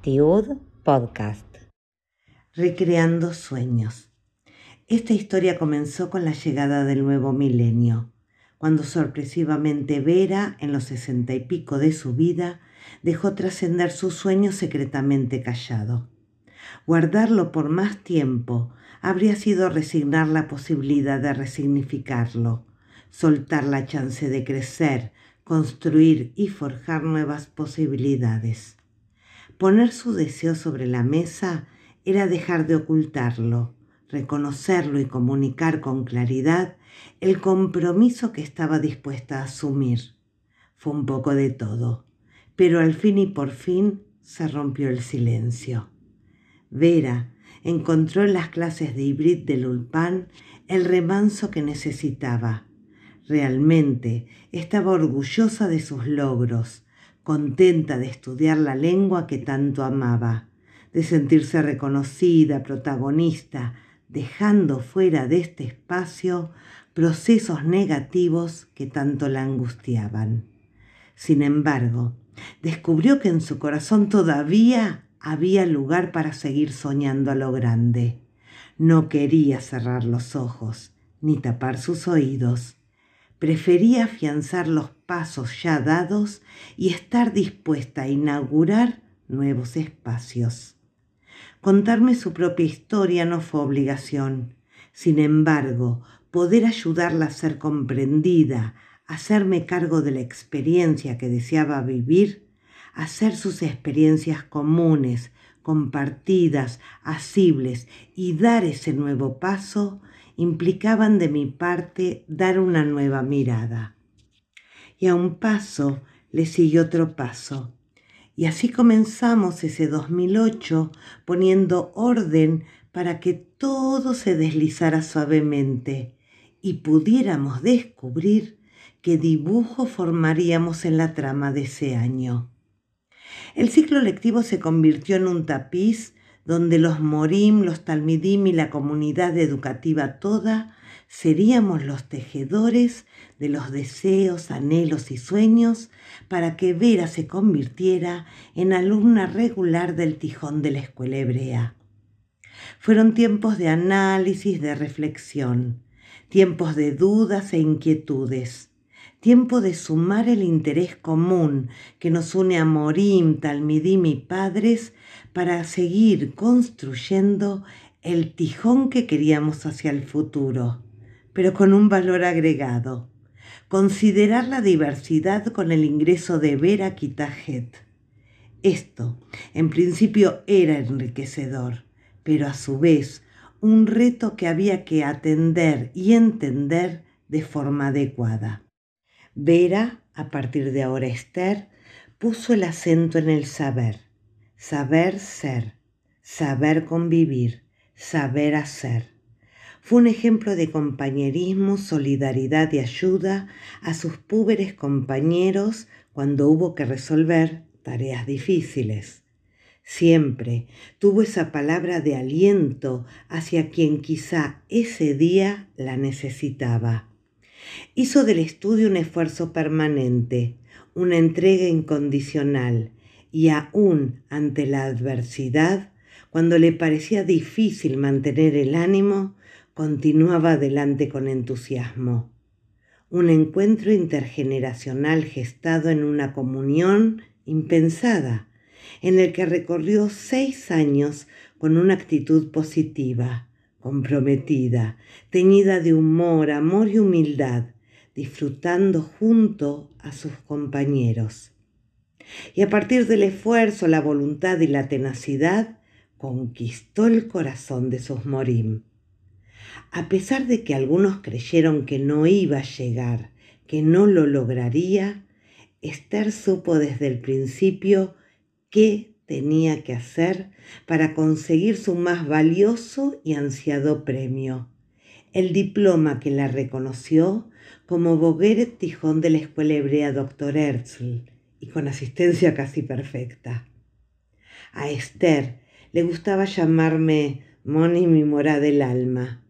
Tiud Podcast. Recreando sueños. Esta historia comenzó con la llegada del nuevo milenio, cuando sorpresivamente Vera, en los sesenta y pico de su vida, dejó trascender su sueño secretamente callado. Guardarlo por más tiempo habría sido resignar la posibilidad de resignificarlo, soltar la chance de crecer, construir y forjar nuevas posibilidades. Poner su deseo sobre la mesa era dejar de ocultarlo, reconocerlo y comunicar con claridad el compromiso que estaba dispuesta a asumir. Fue un poco de todo, pero al fin y por fin se rompió el silencio. Vera encontró en las clases de hibrid del Ulpan el remanso que necesitaba. Realmente estaba orgullosa de sus logros, contenta de estudiar la lengua que tanto amaba, de sentirse reconocida, protagonista, dejando fuera de este espacio procesos negativos que tanto la angustiaban. Sin embargo, descubrió que en su corazón todavía había lugar para seguir soñando a lo grande. No quería cerrar los ojos, ni tapar sus oídos prefería afianzar los pasos ya dados y estar dispuesta a inaugurar nuevos espacios. Contarme su propia historia no fue obligación. Sin embargo, poder ayudarla a ser comprendida, hacerme cargo de la experiencia que deseaba vivir, hacer sus experiencias comunes, compartidas, asibles y dar ese nuevo paso, implicaban de mi parte dar una nueva mirada. Y a un paso le siguió otro paso. Y así comenzamos ese 2008 poniendo orden para que todo se deslizara suavemente y pudiéramos descubrir qué dibujo formaríamos en la trama de ese año. El ciclo lectivo se convirtió en un tapiz donde los morim, los talmidim y la comunidad educativa toda seríamos los tejedores de los deseos, anhelos y sueños para que Vera se convirtiera en alumna regular del tijón de la escuela hebrea. Fueron tiempos de análisis, de reflexión, tiempos de dudas e inquietudes, tiempo de sumar el interés común que nos une a Morim, Talmidim y padres para seguir construyendo el tijón que queríamos hacia el futuro, pero con un valor agregado. Considerar la diversidad con el ingreso de Vera Kitajet. Esto, en principio, era enriquecedor, pero a su vez un reto que había que atender y entender de forma adecuada. Vera, a partir de ahora Esther, puso el acento en el saber saber ser, saber convivir, saber hacer. Fue un ejemplo de compañerismo, solidaridad y ayuda a sus púberes compañeros cuando hubo que resolver tareas difíciles. Siempre tuvo esa palabra de aliento hacia quien quizá ese día la necesitaba. Hizo del estudio un esfuerzo permanente, una entrega incondicional, y aún ante la adversidad, cuando le parecía difícil mantener el ánimo, continuaba adelante con entusiasmo. Un encuentro intergeneracional gestado en una comunión impensada, en el que recorrió seis años con una actitud positiva, comprometida, teñida de humor, amor y humildad, disfrutando junto a sus compañeros. Y a partir del esfuerzo, la voluntad y la tenacidad, conquistó el corazón de sus morim. A pesar de que algunos creyeron que no iba a llegar, que no lo lograría, Esther supo desde el principio qué tenía que hacer para conseguir su más valioso y ansiado premio, el diploma que la reconoció como Bogueret Tijón de la Escuela Hebrea Dr. Herzl, y con asistencia casi perfecta. A Esther le gustaba llamarme Moni mi mora del alma.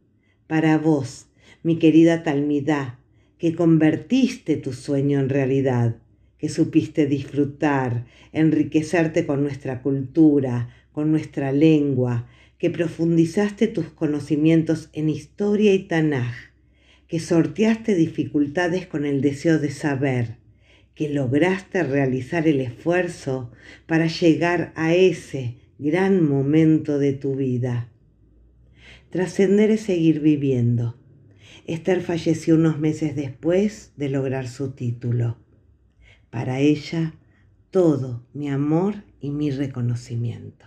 Para vos, mi querida Talmidá, que convertiste tu sueño en realidad, que supiste disfrutar, enriquecerte con nuestra cultura, con nuestra lengua, que profundizaste tus conocimientos en historia y Tanaj, que sorteaste dificultades con el deseo de saber, que lograste realizar el esfuerzo para llegar a ese gran momento de tu vida. Trascender es seguir viviendo. Esther falleció unos meses después de lograr su título. Para ella, todo mi amor y mi reconocimiento.